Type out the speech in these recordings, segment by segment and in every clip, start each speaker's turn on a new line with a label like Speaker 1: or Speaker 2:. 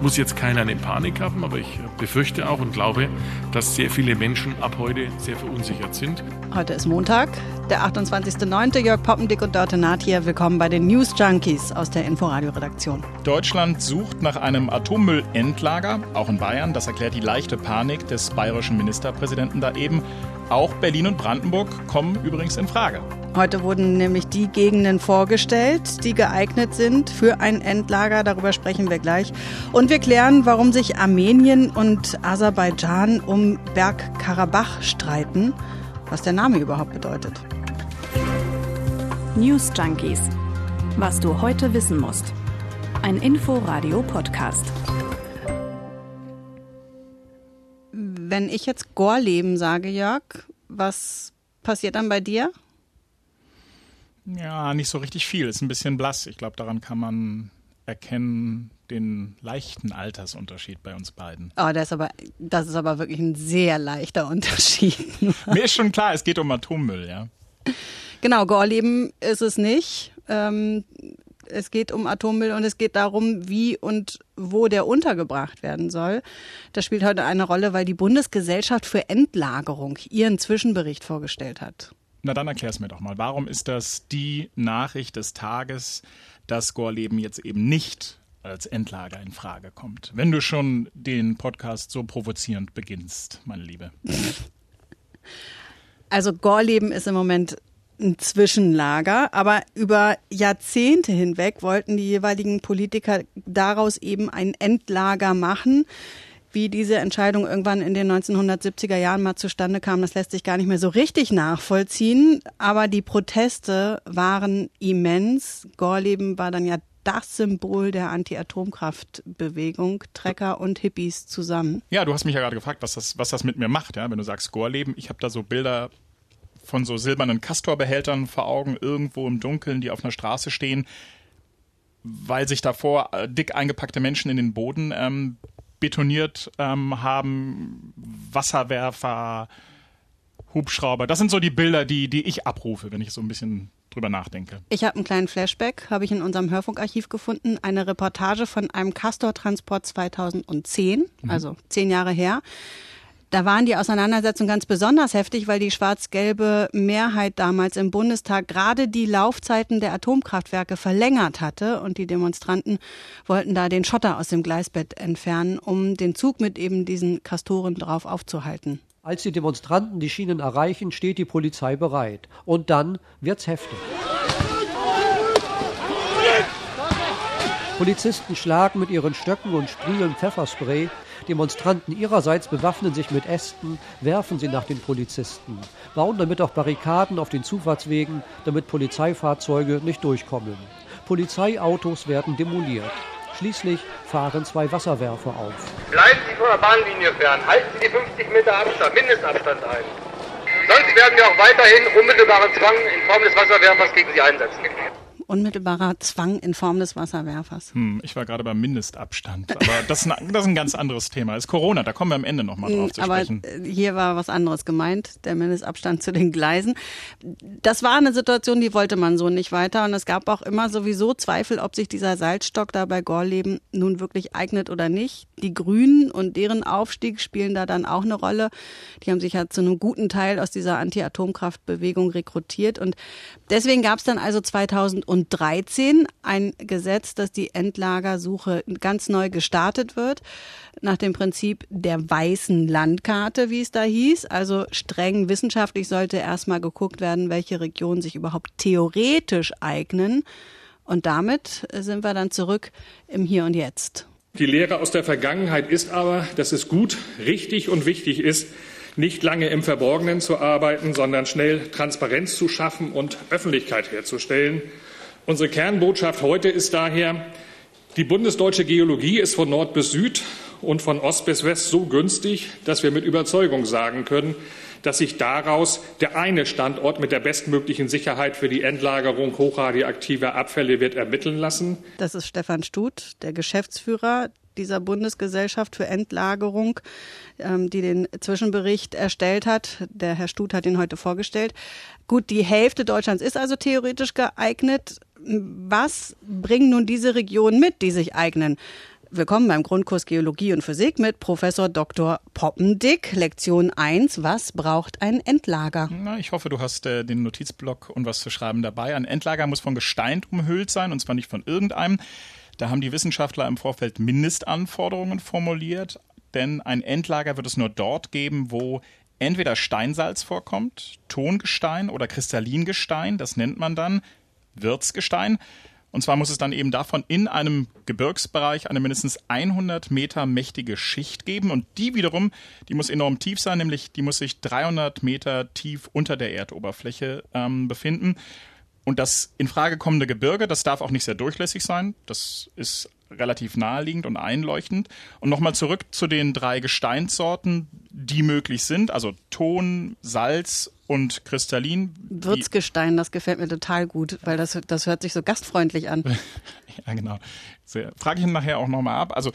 Speaker 1: muss jetzt keiner eine Panik haben, aber ich befürchte auch und glaube, dass sehr viele Menschen ab heute sehr verunsichert sind.
Speaker 2: Heute ist Montag, der 28.09. Jörg Poppendick und Dörte Naht hier. Willkommen bei den News Junkies aus der Inforadio-Redaktion.
Speaker 3: Deutschland sucht nach einem Atommüllendlager, auch in Bayern. Das erklärt die leichte Panik des bayerischen Ministerpräsidenten da eben. Auch Berlin und Brandenburg kommen übrigens in Frage.
Speaker 2: Heute wurden nämlich die Gegenden vorgestellt, die geeignet sind für ein Endlager. Darüber sprechen wir gleich. Und wir klären, warum sich Armenien und Aserbaidschan um Bergkarabach streiten, was der Name überhaupt bedeutet.
Speaker 4: News Junkies. Was du heute wissen musst. Ein Info-Radio-Podcast.
Speaker 2: Wenn ich jetzt Gorleben sage, Jörg, was passiert dann bei dir?
Speaker 3: Ja, nicht so richtig viel. Ist ein bisschen blass. Ich glaube, daran kann man erkennen den leichten Altersunterschied bei uns beiden.
Speaker 2: Oh, das ist aber, das ist aber wirklich ein sehr leichter Unterschied.
Speaker 3: Mir ist schon klar, es geht um Atommüll, ja.
Speaker 2: Genau, Gorleben ist es nicht. Ähm, es geht um Atommüll und es geht darum, wie und wo der untergebracht werden soll. Das spielt heute eine Rolle, weil die Bundesgesellschaft für Endlagerung ihren Zwischenbericht vorgestellt hat.
Speaker 3: Na dann erklär's mir doch mal. Warum ist das die Nachricht des Tages, dass Gorleben jetzt eben nicht als Endlager in Frage kommt? Wenn du schon den Podcast so provozierend beginnst, meine Liebe.
Speaker 2: Also Gorleben ist im Moment ein Zwischenlager, aber über Jahrzehnte hinweg wollten die jeweiligen Politiker daraus eben ein Endlager machen. Wie diese Entscheidung irgendwann in den 1970er Jahren mal zustande kam, das lässt sich gar nicht mehr so richtig nachvollziehen. Aber die Proteste waren immens. Gorleben war dann ja das Symbol der Anti-Atomkraftbewegung, Trecker und Hippies zusammen.
Speaker 3: Ja, du hast mich ja gerade gefragt, was das, was das mit mir macht, ja, wenn du sagst Gorleben. Ich habe da so Bilder von so silbernen Castorbehältern vor Augen, irgendwo im Dunkeln, die auf einer Straße stehen, weil sich davor äh, dick eingepackte Menschen in den Boden ähm, betoniert ähm, haben, Wasserwerfer, Hubschrauber. Das sind so die Bilder, die, die ich abrufe, wenn ich so ein bisschen drüber nachdenke.
Speaker 2: Ich habe einen kleinen Flashback, habe ich in unserem Hörfunkarchiv gefunden, eine Reportage von einem Castor-Transport 2010, mhm. also zehn Jahre her. Da waren die Auseinandersetzungen ganz besonders heftig, weil die schwarz-gelbe Mehrheit damals im Bundestag gerade die Laufzeiten der Atomkraftwerke verlängert hatte und die Demonstranten wollten da den Schotter aus dem Gleisbett entfernen, um den Zug mit eben diesen Kastoren drauf aufzuhalten.
Speaker 5: Als die Demonstranten die Schienen erreichen, steht die Polizei bereit. Und dann wird's heftig. Polizisten schlagen mit ihren Stöcken und sprühen Pfefferspray. Demonstranten ihrerseits bewaffnen sich mit Ästen, werfen sie nach den Polizisten, bauen damit auch Barrikaden auf den Zufahrtswegen, damit Polizeifahrzeuge nicht durchkommen. Polizeiautos werden demoliert. Schließlich fahren zwei Wasserwerfer auf.
Speaker 6: Bleiben Sie von der Bahnlinie fern. Halten Sie die 50 Meter Abstand, Mindestabstand ein. Sonst werden wir auch weiterhin unmittelbaren Zwang in Form des Wasserwerfers gegen Sie einsetzen
Speaker 2: unmittelbarer Zwang in Form des Wasserwerfers.
Speaker 3: Hm, ich war gerade beim Mindestabstand, aber das ist, ein, das ist ein ganz anderes Thema. Das ist Corona, da kommen wir am Ende nochmal drauf zu
Speaker 2: aber
Speaker 3: sprechen.
Speaker 2: Aber hier war was anderes gemeint, der Mindestabstand zu den Gleisen. Das war eine Situation, die wollte man so nicht weiter und es gab auch immer sowieso Zweifel, ob sich dieser Salzstock da bei Gorleben nun wirklich eignet oder nicht. Die Grünen und deren Aufstieg spielen da dann auch eine Rolle. Die haben sich ja zu einem guten Teil aus dieser Anti-Atomkraftbewegung rekrutiert und deswegen gab es dann also 2000 2013 ein Gesetz, dass die Endlagersuche ganz neu gestartet wird, nach dem Prinzip der weißen Landkarte, wie es da hieß. Also streng wissenschaftlich sollte erstmal geguckt werden, welche Regionen sich überhaupt theoretisch eignen. Und damit sind wir dann zurück im Hier und Jetzt.
Speaker 1: Die Lehre aus der Vergangenheit ist aber, dass es gut, richtig und wichtig ist, nicht lange im Verborgenen zu arbeiten, sondern schnell Transparenz zu schaffen und Öffentlichkeit herzustellen. Unsere Kernbotschaft heute ist daher, die bundesdeutsche Geologie ist von Nord bis Süd und von Ost bis West so günstig, dass wir mit Überzeugung sagen können, dass sich daraus der eine Standort mit der bestmöglichen Sicherheit für die Endlagerung hochradioaktiver Abfälle wird ermitteln lassen.
Speaker 2: Das ist Stefan Stut, der Geschäftsführer dieser Bundesgesellschaft für Endlagerung, ähm, die den Zwischenbericht erstellt hat. Der Herr Stut hat ihn heute vorgestellt. Gut, die Hälfte Deutschlands ist also theoretisch geeignet was bringen nun diese Regionen mit, die sich eignen? Willkommen beim Grundkurs Geologie und Physik mit Professor Dr. Poppendick. Lektion 1. Was braucht ein Endlager?
Speaker 3: Na, ich hoffe, du hast äh, den Notizblock und was zu schreiben dabei. Ein Endlager muss von Gestein umhüllt sein und zwar nicht von irgendeinem. Da haben die Wissenschaftler im Vorfeld Mindestanforderungen formuliert, denn ein Endlager wird es nur dort geben, wo entweder Steinsalz vorkommt, Tongestein oder Kristallingestein, das nennt man dann Wirtsgestein. Und zwar muss es dann eben davon in einem Gebirgsbereich eine mindestens 100 Meter mächtige Schicht geben. Und die wiederum, die muss enorm tief sein, nämlich die muss sich 300 Meter tief unter der Erdoberfläche ähm, befinden. Und das in Frage kommende Gebirge, das darf auch nicht sehr durchlässig sein. Das ist relativ naheliegend und einleuchtend. Und nochmal zurück zu den drei Gesteinssorten, die möglich sind. Also Ton, Salz und Kristallin.
Speaker 2: Würzgestein, das gefällt mir total gut, weil das, das hört sich so gastfreundlich an.
Speaker 3: ja, genau. Frage ich ihn nachher auch nochmal ab. Also,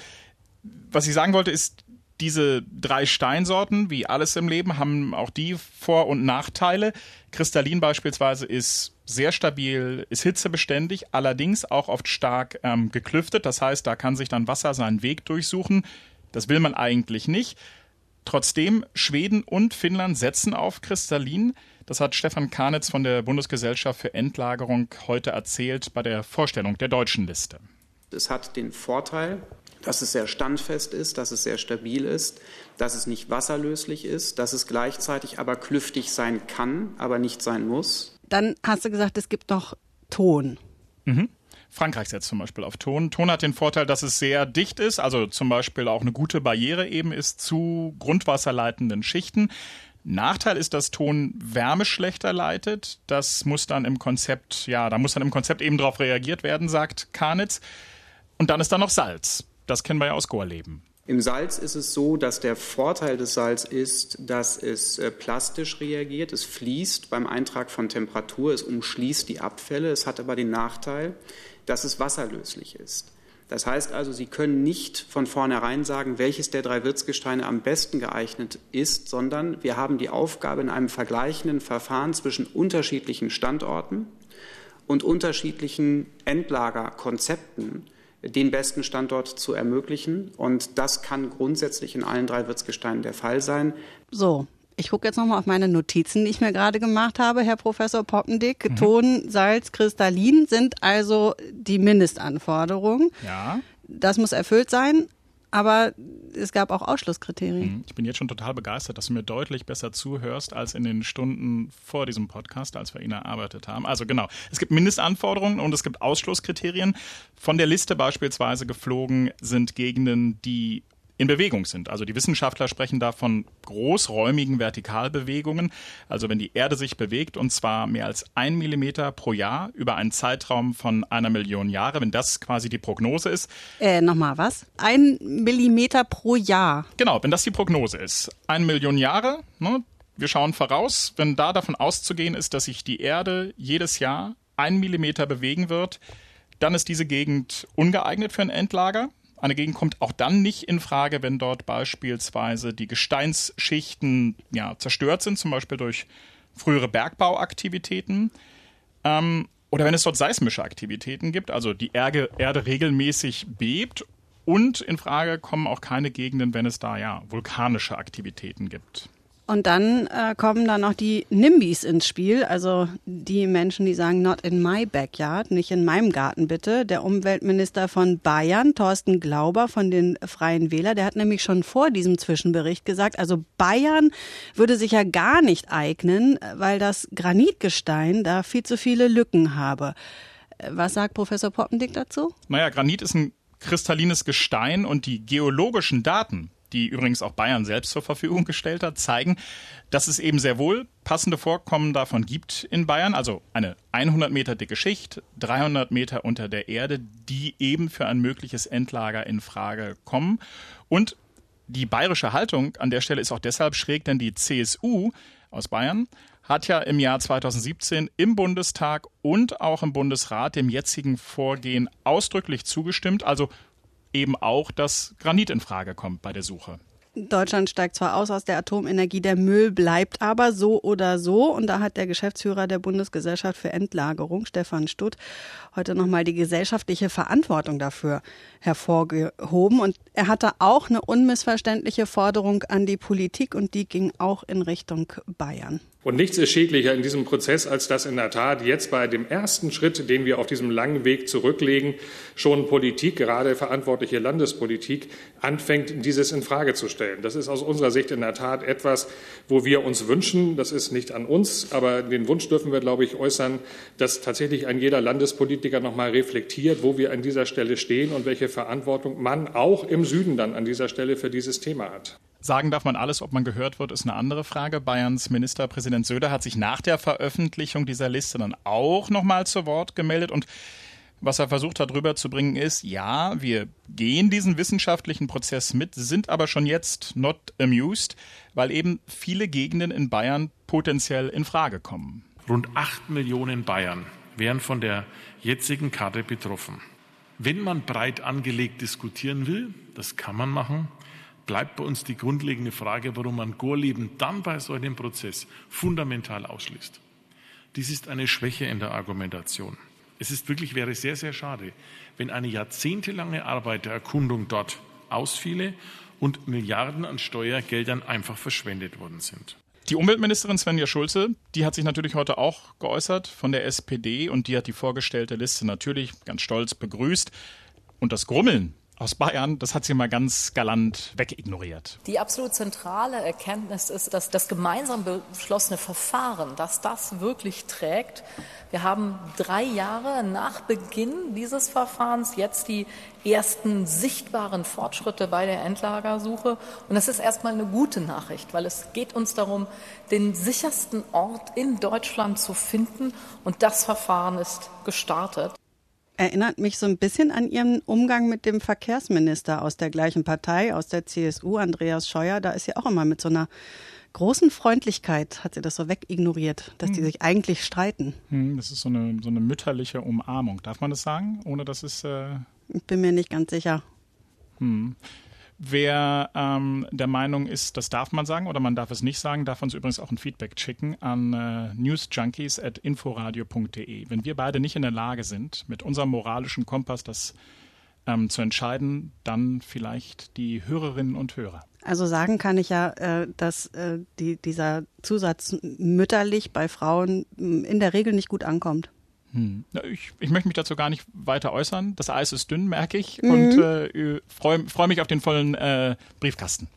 Speaker 3: was ich sagen wollte, ist, diese drei Steinsorten, wie alles im Leben, haben auch die Vor- und Nachteile. Kristallin beispielsweise ist sehr stabil, ist hitzebeständig, allerdings auch oft stark ähm, geklüftet. Das heißt, da kann sich dann Wasser seinen Weg durchsuchen. Das will man eigentlich nicht. Trotzdem, Schweden und Finnland setzen auf Kristallin. Das hat Stefan Karnitz von der Bundesgesellschaft für Endlagerung heute erzählt bei der Vorstellung der deutschen Liste.
Speaker 7: Es hat den Vorteil, dass es sehr standfest ist, dass es sehr stabil ist, dass es nicht wasserlöslich ist, dass es gleichzeitig aber klüftig sein kann, aber nicht sein muss.
Speaker 2: Dann hast du gesagt, es gibt noch Ton.
Speaker 3: Mhm. Frankreich setzt zum Beispiel auf Ton. Ton hat den Vorteil, dass es sehr dicht ist, also zum Beispiel auch eine gute Barriere eben ist zu grundwasserleitenden Schichten. Nachteil ist, dass Ton Wärme schlechter leitet. Das muss dann im Konzept, ja, da muss dann im Konzept eben darauf reagiert werden, sagt Karnitz. Und dann ist da noch Salz. Das kennen wir ja aus Gorleben.
Speaker 7: Im Salz ist es so, dass der Vorteil des Salz ist, dass es äh, plastisch reagiert. Es fließt beim Eintrag von Temperatur, es umschließt die Abfälle. Es hat aber den Nachteil, dass es wasserlöslich ist. Das heißt also, Sie können nicht von vornherein sagen, welches der drei Wirtsgesteine am besten geeignet ist, sondern wir haben die Aufgabe, in einem vergleichenden Verfahren zwischen unterschiedlichen Standorten und unterschiedlichen Endlagerkonzepten den besten Standort zu ermöglichen. Und das kann grundsätzlich in allen drei Wirtsgesteinen der Fall sein.
Speaker 2: So, ich gucke jetzt nochmal auf meine Notizen, die ich mir gerade gemacht habe, Herr Professor Poppendick. Mhm. Ton, Salz, Kristallin sind also die Mindestanforderungen.
Speaker 3: Ja.
Speaker 2: Das muss erfüllt sein. Aber es gab auch Ausschlusskriterien. Mhm.
Speaker 3: Ich bin jetzt schon total begeistert, dass du mir deutlich besser zuhörst als in den Stunden vor diesem Podcast, als wir ihn erarbeitet haben. Also genau, es gibt Mindestanforderungen und es gibt Ausschlusskriterien. Von der Liste beispielsweise geflogen sind Gegenden, die in Bewegung sind. Also die Wissenschaftler sprechen da von großräumigen Vertikalbewegungen. Also wenn die Erde sich bewegt und zwar mehr als ein Millimeter pro Jahr über einen Zeitraum von einer Million Jahre, wenn das quasi die Prognose ist.
Speaker 2: Äh, nochmal was? Ein Millimeter pro Jahr.
Speaker 3: Genau, wenn das die Prognose ist. Eine Million Jahre, ne, wir schauen voraus, wenn da davon auszugehen ist, dass sich die Erde jedes Jahr ein Millimeter bewegen wird, dann ist diese Gegend ungeeignet für ein Endlager. Eine Gegend kommt auch dann nicht in Frage, wenn dort beispielsweise die Gesteinsschichten ja, zerstört sind, zum Beispiel durch frühere Bergbauaktivitäten. Ähm, oder wenn es dort seismische Aktivitäten gibt, also die Erde, Erde regelmäßig bebt. Und in Frage kommen auch keine Gegenden, wenn es da ja vulkanische Aktivitäten gibt.
Speaker 2: Und dann äh, kommen dann noch die NIMBYs ins Spiel, also die Menschen, die sagen, not in my backyard, nicht in meinem Garten bitte. Der Umweltminister von Bayern, Thorsten Glauber von den Freien Wähler, der hat nämlich schon vor diesem Zwischenbericht gesagt, also Bayern würde sich ja gar nicht eignen, weil das Granitgestein da viel zu viele Lücken habe. Was sagt Professor Poppendick dazu?
Speaker 3: Naja, Granit ist ein kristallines Gestein und die geologischen Daten, die übrigens auch Bayern selbst zur Verfügung gestellt hat, zeigen, dass es eben sehr wohl passende Vorkommen davon gibt in Bayern. Also eine 100 Meter dicke Schicht, 300 Meter unter der Erde, die eben für ein mögliches Endlager in Frage kommen. Und die bayerische Haltung an der Stelle ist auch deshalb schräg, denn die CSU aus Bayern hat ja im Jahr 2017 im Bundestag und auch im Bundesrat dem jetzigen Vorgehen ausdrücklich zugestimmt. Also eben auch, dass Granit in Frage kommt bei der Suche.
Speaker 2: Deutschland steigt zwar aus aus der Atomenergie, der Müll bleibt aber so oder so. Und da hat der Geschäftsführer der Bundesgesellschaft für Endlagerung, Stefan Stutt, heute nochmal die gesellschaftliche Verantwortung dafür hervorgehoben. Und er hatte auch eine unmissverständliche Forderung an die Politik und die ging auch in Richtung Bayern.
Speaker 1: Und nichts ist schädlicher in diesem Prozess, als dass in der Tat jetzt bei dem ersten Schritt, den wir auf diesem langen Weg zurücklegen, schon Politik, gerade verantwortliche Landespolitik, anfängt, dieses in Frage zu stellen. Das ist aus unserer Sicht in der Tat etwas, wo wir uns wünschen, das ist nicht an uns, aber den Wunsch dürfen wir, glaube ich, äußern, dass tatsächlich ein jeder Landespolitiker noch mal reflektiert, wo wir an dieser Stelle stehen und welche Verantwortung man auch im Süden dann an dieser Stelle für dieses Thema hat.
Speaker 3: Sagen darf man alles, ob man gehört wird, ist eine andere Frage. Bayerns Ministerpräsident Söder hat sich nach der Veröffentlichung dieser Liste dann auch nochmal zu Wort gemeldet und was er versucht hat rüberzubringen ist, ja, wir gehen diesen wissenschaftlichen Prozess mit, sind aber schon jetzt not amused, weil eben viele Gegenden in Bayern potenziell in Frage kommen.
Speaker 8: Rund acht Millionen Bayern wären von der jetzigen Karte betroffen. Wenn man breit angelegt diskutieren will, das kann man machen, bleibt bei uns die grundlegende Frage, warum man Gorleben dann bei so einem Prozess fundamental ausschließt. Dies ist eine Schwäche in der Argumentation. Es ist wirklich, wäre sehr, sehr schade, wenn eine jahrzehntelange Arbeit der Erkundung dort ausfiele und Milliarden an Steuergeldern einfach verschwendet worden sind.
Speaker 3: Die Umweltministerin Svenja Schulze, die hat sich natürlich heute auch geäußert von der SPD und die hat die vorgestellte Liste natürlich ganz stolz begrüßt. Und das Grummeln aus Bayern, das hat sie mal ganz galant wegignoriert.
Speaker 9: Die absolut zentrale Erkenntnis ist, dass das gemeinsam beschlossene Verfahren, dass das wirklich trägt. Wir haben drei Jahre nach Beginn dieses Verfahrens jetzt die ersten sichtbaren Fortschritte bei der Endlagersuche. Und das ist erstmal eine gute Nachricht, weil es geht uns darum, den sichersten Ort in Deutschland zu finden. Und das Verfahren ist gestartet
Speaker 2: erinnert mich so ein bisschen an ihren Umgang mit dem Verkehrsminister aus der gleichen Partei, aus der CSU, Andreas Scheuer. Da ist sie auch immer mit so einer großen Freundlichkeit, hat sie das so wegignoriert, dass hm. die sich eigentlich streiten.
Speaker 3: Hm, das ist so eine, so eine mütterliche Umarmung. Darf man das sagen? Ohne dass es. Äh
Speaker 2: ich bin mir nicht ganz sicher.
Speaker 3: Hm. Wer ähm, der Meinung ist, das darf man sagen oder man darf es nicht sagen, darf uns übrigens auch ein Feedback schicken an äh, newsjunkies.inforadio.de. Wenn wir beide nicht in der Lage sind, mit unserem moralischen Kompass das ähm, zu entscheiden, dann vielleicht die Hörerinnen und Hörer.
Speaker 2: Also sagen kann ich ja, äh, dass äh, die, dieser Zusatz mütterlich bei Frauen in der Regel nicht gut ankommt.
Speaker 3: Hm. Ich, ich, möchte mich dazu gar nicht weiter äußern. Das Eis ist dünn, merke ich. Mhm. Und äh, freue freu mich auf den vollen äh, Briefkasten.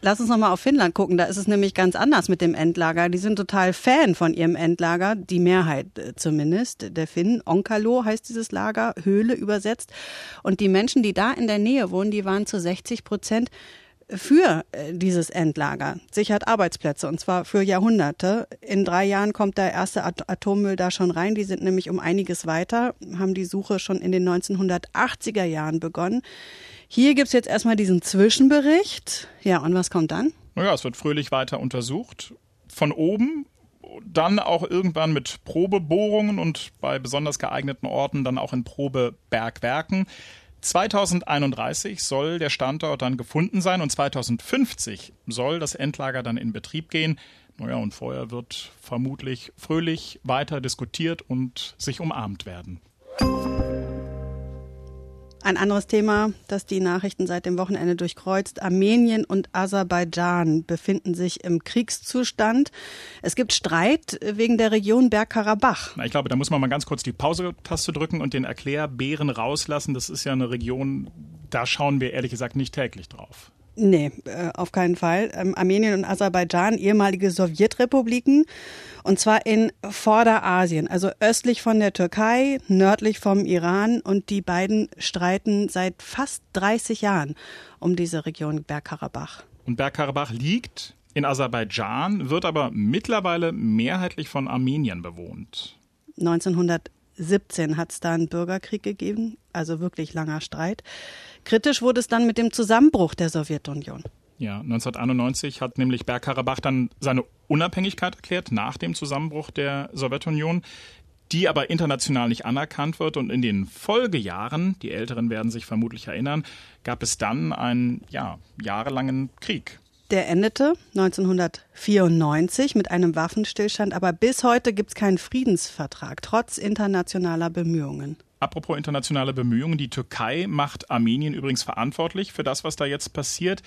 Speaker 2: Lass uns nochmal auf Finnland gucken. Da ist es nämlich ganz anders mit dem Endlager. Die sind total Fan von ihrem Endlager, die Mehrheit äh, zumindest. Der Finn, Onkalo heißt dieses Lager, Höhle übersetzt. Und die Menschen, die da in der Nähe wohnen, die waren zu 60 Prozent für äh, dieses Endlager, sichert Arbeitsplätze und zwar für Jahrhunderte. In drei Jahren kommt der erste Atommüll da schon rein. Die sind nämlich um einiges weiter, haben die Suche schon in den 1980er Jahren begonnen. Hier gibt's jetzt erstmal diesen Zwischenbericht. Ja, und was kommt dann?
Speaker 3: Naja, es wird fröhlich weiter untersucht. Von oben dann auch irgendwann mit Probebohrungen und bei besonders geeigneten Orten dann auch in Probebergwerken. 2031 soll der Standort dann gefunden sein und 2050 soll das Endlager dann in Betrieb gehen. Naja, und vorher wird vermutlich fröhlich weiter diskutiert und sich umarmt werden.
Speaker 2: Ein anderes Thema, das die Nachrichten seit dem Wochenende durchkreuzt. Armenien und Aserbaidschan befinden sich im Kriegszustand. Es gibt Streit wegen der Region Bergkarabach.
Speaker 3: Ich glaube, da muss man mal ganz kurz die Pause-Taste drücken und den Erklärbären rauslassen. Das ist ja eine Region, da schauen wir ehrlich gesagt nicht täglich drauf.
Speaker 2: Nee, äh, auf keinen Fall. Ähm, Armenien und Aserbaidschan, ehemalige Sowjetrepubliken, und zwar in Vorderasien, also östlich von der Türkei, nördlich vom Iran. Und die beiden streiten seit fast 30 Jahren um diese Region Bergkarabach.
Speaker 3: Und Bergkarabach liegt in Aserbaidschan, wird aber mittlerweile mehrheitlich von Armenien bewohnt.
Speaker 2: 1917 hat es da einen Bürgerkrieg gegeben, also wirklich langer Streit. Kritisch wurde es dann mit dem Zusammenbruch der Sowjetunion.
Speaker 3: Ja, 1991 hat nämlich Bergkarabach dann seine Unabhängigkeit erklärt nach dem Zusammenbruch der Sowjetunion. die aber international nicht anerkannt wird. Und in den Folgejahren, die Älteren werden sich vermutlich erinnern, gab es dann einen ja, jahrelangen Krieg.
Speaker 2: Der endete 1994 mit einem Waffenstillstand, aber bis heute gibt es keinen Friedensvertrag, trotz internationaler Bemühungen.
Speaker 3: Apropos internationale Bemühungen, die Türkei macht Armenien übrigens verantwortlich für das, was da jetzt passiert.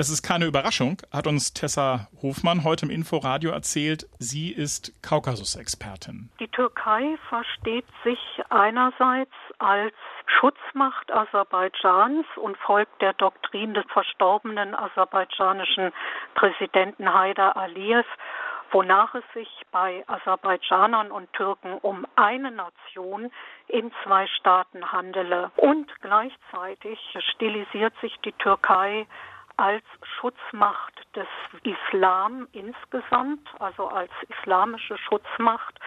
Speaker 3: Das ist keine Überraschung, hat uns Tessa Hofmann heute im Inforadio erzählt. Sie ist Kaukasus-Expertin.
Speaker 10: Die Türkei versteht sich einerseits als Schutzmacht Aserbaidschans und folgt der Doktrin des verstorbenen aserbaidschanischen Präsidenten Haider Aliyev, wonach es sich bei Aserbaidschanern und Türken um eine Nation in zwei Staaten handele. Und gleichzeitig stilisiert sich die Türkei als Schutzmacht des Islam insgesamt, also als islamische Schutzmacht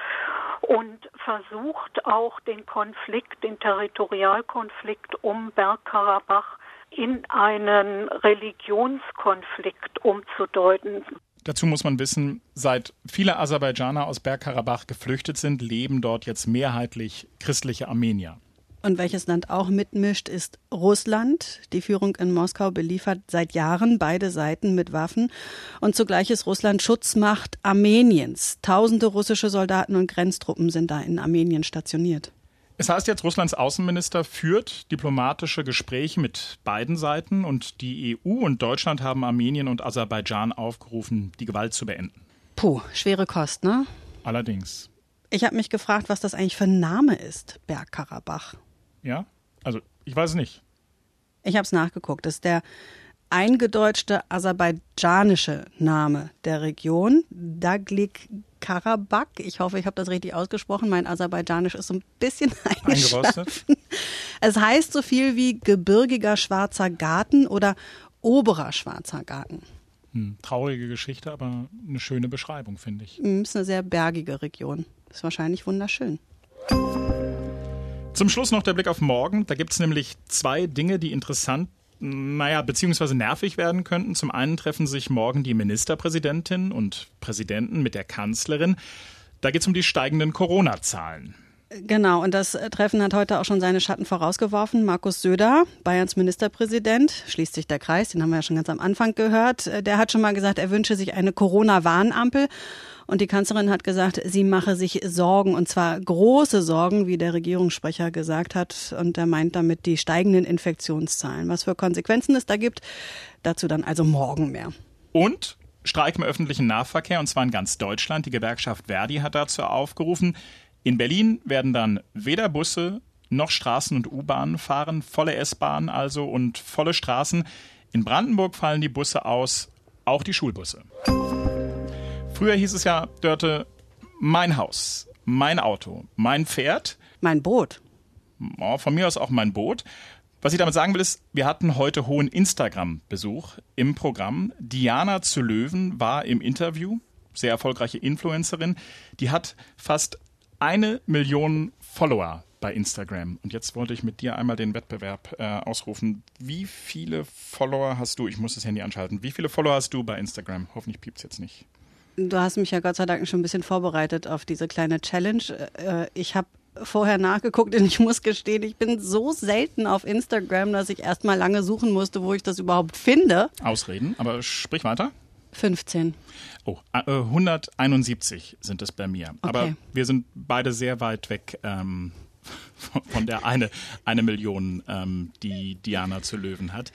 Speaker 10: und versucht auch den Konflikt, den Territorialkonflikt um Bergkarabach in einen Religionskonflikt umzudeuten.
Speaker 3: Dazu muss man wissen, seit viele Aserbaidschaner aus Bergkarabach geflüchtet sind, leben dort jetzt mehrheitlich christliche Armenier.
Speaker 2: Und welches Land auch mitmischt, ist Russland. Die Führung in Moskau beliefert seit Jahren beide Seiten mit Waffen. Und zugleich ist Russland Schutzmacht Armeniens. Tausende russische Soldaten und Grenztruppen sind da in Armenien stationiert.
Speaker 3: Es heißt jetzt, Russlands Außenminister führt diplomatische Gespräche mit beiden Seiten und die EU und Deutschland haben Armenien und Aserbaidschan aufgerufen, die Gewalt zu beenden.
Speaker 2: Puh, schwere Kost, ne?
Speaker 3: Allerdings.
Speaker 2: Ich habe mich gefragt, was das eigentlich für ein Name ist, Bergkarabach.
Speaker 3: Ja? Also, ich weiß es nicht.
Speaker 2: Ich habe es nachgeguckt. Das ist der eingedeutschte aserbaidschanische Name der Region, Daglik Karabakh. Ich hoffe, ich habe das richtig ausgesprochen. Mein Aserbaidschanisch ist so ein bisschen eingerostet. Es heißt so viel wie gebirgiger schwarzer Garten oder oberer schwarzer Garten.
Speaker 3: Hm, traurige Geschichte, aber eine schöne Beschreibung, finde ich.
Speaker 2: Hm, ist eine sehr bergige Region. Ist wahrscheinlich wunderschön.
Speaker 3: Zum Schluss noch der Blick auf morgen. Da gibt es nämlich zwei Dinge, die interessant, naja, beziehungsweise nervig werden könnten. Zum einen treffen sich morgen die Ministerpräsidentin und Präsidenten mit der Kanzlerin. Da geht es um die steigenden Corona-Zahlen.
Speaker 2: Genau, und das Treffen hat heute auch schon seine Schatten vorausgeworfen. Markus Söder, Bayerns Ministerpräsident, schließt sich der Kreis, den haben wir ja schon ganz am Anfang gehört. Der hat schon mal gesagt, er wünsche sich eine Corona-Warnampel. Und die Kanzlerin hat gesagt, sie mache sich Sorgen, und zwar große Sorgen, wie der Regierungssprecher gesagt hat. Und er meint damit die steigenden Infektionszahlen. Was für Konsequenzen es da gibt, dazu dann also morgen mehr.
Speaker 3: Und Streik im öffentlichen Nahverkehr, und zwar in ganz Deutschland. Die Gewerkschaft Verdi hat dazu aufgerufen. In Berlin werden dann weder Busse noch Straßen und U-Bahnen fahren, volle S-Bahnen also und volle Straßen. In Brandenburg fallen die Busse aus, auch die Schulbusse. Früher hieß es ja, Dörte, mein Haus, mein Auto, mein Pferd.
Speaker 2: Mein Boot.
Speaker 3: Oh, von mir aus auch mein Boot. Was ich damit sagen will, ist, wir hatten heute hohen Instagram-Besuch im Programm. Diana zu Löwen war im Interview, sehr erfolgreiche Influencerin. Die hat fast eine Million Follower bei Instagram. Und jetzt wollte ich mit dir einmal den Wettbewerb äh, ausrufen. Wie viele Follower hast du? Ich muss das Handy anschalten. Wie viele Follower hast du bei Instagram? Hoffentlich piept es jetzt nicht.
Speaker 2: Du hast mich ja Gott sei Dank schon ein bisschen vorbereitet auf diese kleine Challenge. Äh, ich habe vorher nachgeguckt und ich muss gestehen, ich bin so selten auf Instagram, dass ich erst mal lange suchen musste, wo ich das überhaupt finde.
Speaker 3: Ausreden, aber sprich weiter.
Speaker 2: 15.
Speaker 3: Oh, äh, 171 sind es bei mir. Okay. Aber wir sind beide sehr weit weg ähm, von der eine, eine Million, ähm, die Diana zu Löwen hat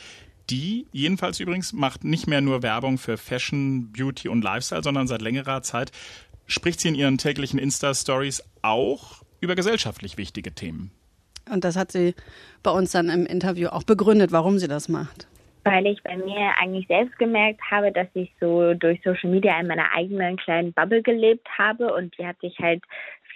Speaker 3: die jedenfalls übrigens macht nicht mehr nur Werbung für Fashion, Beauty und Lifestyle, sondern seit längerer Zeit spricht sie in ihren täglichen Insta-Stories auch über gesellschaftlich wichtige Themen.
Speaker 2: Und das hat sie bei uns dann im Interview auch begründet, warum sie das macht.
Speaker 11: Weil ich bei mir eigentlich selbst gemerkt habe, dass ich so durch Social Media in meiner eigenen kleinen Bubble gelebt habe und die hat sich halt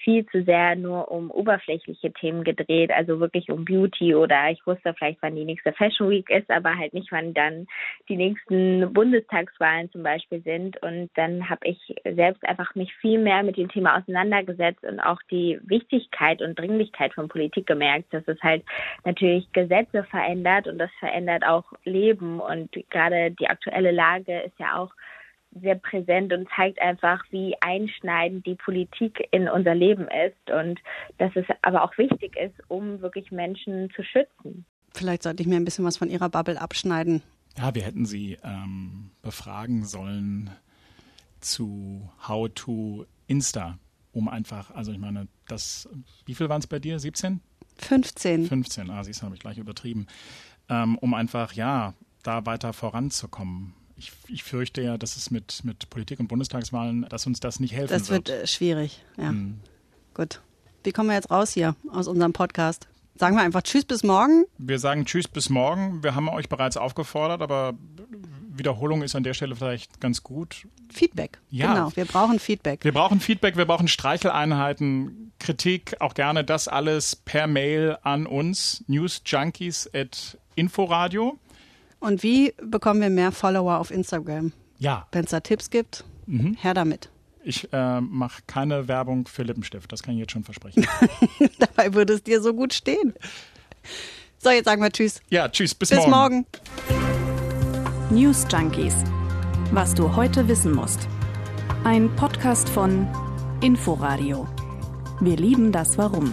Speaker 11: viel zu sehr nur um oberflächliche Themen gedreht, also wirklich um Beauty oder ich wusste vielleicht, wann die nächste Fashion Week ist, aber halt nicht, wann dann die nächsten Bundestagswahlen zum Beispiel sind. Und dann habe ich selbst einfach mich viel mehr mit dem Thema auseinandergesetzt und auch die Wichtigkeit und Dringlichkeit von Politik gemerkt, dass es halt natürlich Gesetze verändert und das verändert auch Leben. Und gerade die aktuelle Lage ist ja auch sehr präsent und zeigt einfach, wie einschneidend die Politik in unser Leben ist und dass es aber auch wichtig ist, um wirklich Menschen zu schützen.
Speaker 2: Vielleicht sollte ich mir ein bisschen was von Ihrer Bubble abschneiden.
Speaker 3: Ja, wir hätten Sie ähm, befragen sollen zu How to Insta, um einfach, also ich meine, das, wie viel waren es bei dir? 17?
Speaker 2: 15.
Speaker 3: 15, ah, siehst du, habe ich gleich übertrieben. Ähm, um einfach, ja, da weiter voranzukommen. Ich, ich, fürchte ja, dass es mit, mit Politik und Bundestagswahlen, dass uns das nicht helfen
Speaker 2: das
Speaker 3: wird.
Speaker 2: Das wird äh, schwierig, ja. Hm. Gut. Wie kommen wir jetzt raus hier aus unserem Podcast? Sagen wir einfach Tschüss bis morgen.
Speaker 3: Wir sagen Tschüss bis morgen. Wir haben euch bereits aufgefordert, aber Wiederholung ist an der Stelle vielleicht ganz gut.
Speaker 2: Feedback. Ja. Genau, wir brauchen Feedback.
Speaker 3: Wir brauchen Feedback, wir brauchen Streicheleinheiten, Kritik, auch gerne das alles per Mail an uns, newsjunkies at Inforadio.
Speaker 2: Und wie bekommen wir mehr Follower auf Instagram?
Speaker 3: Ja.
Speaker 2: Wenn es da Tipps gibt, mhm. her damit.
Speaker 3: Ich äh, mache keine Werbung für Lippenstift, das kann ich jetzt schon versprechen.
Speaker 2: Dabei würde es dir so gut stehen. So, jetzt sagen wir Tschüss.
Speaker 3: Ja, Tschüss, bis,
Speaker 2: bis morgen.
Speaker 4: morgen. News Junkies. Was du heute wissen musst. Ein Podcast von Inforadio. Wir lieben das Warum.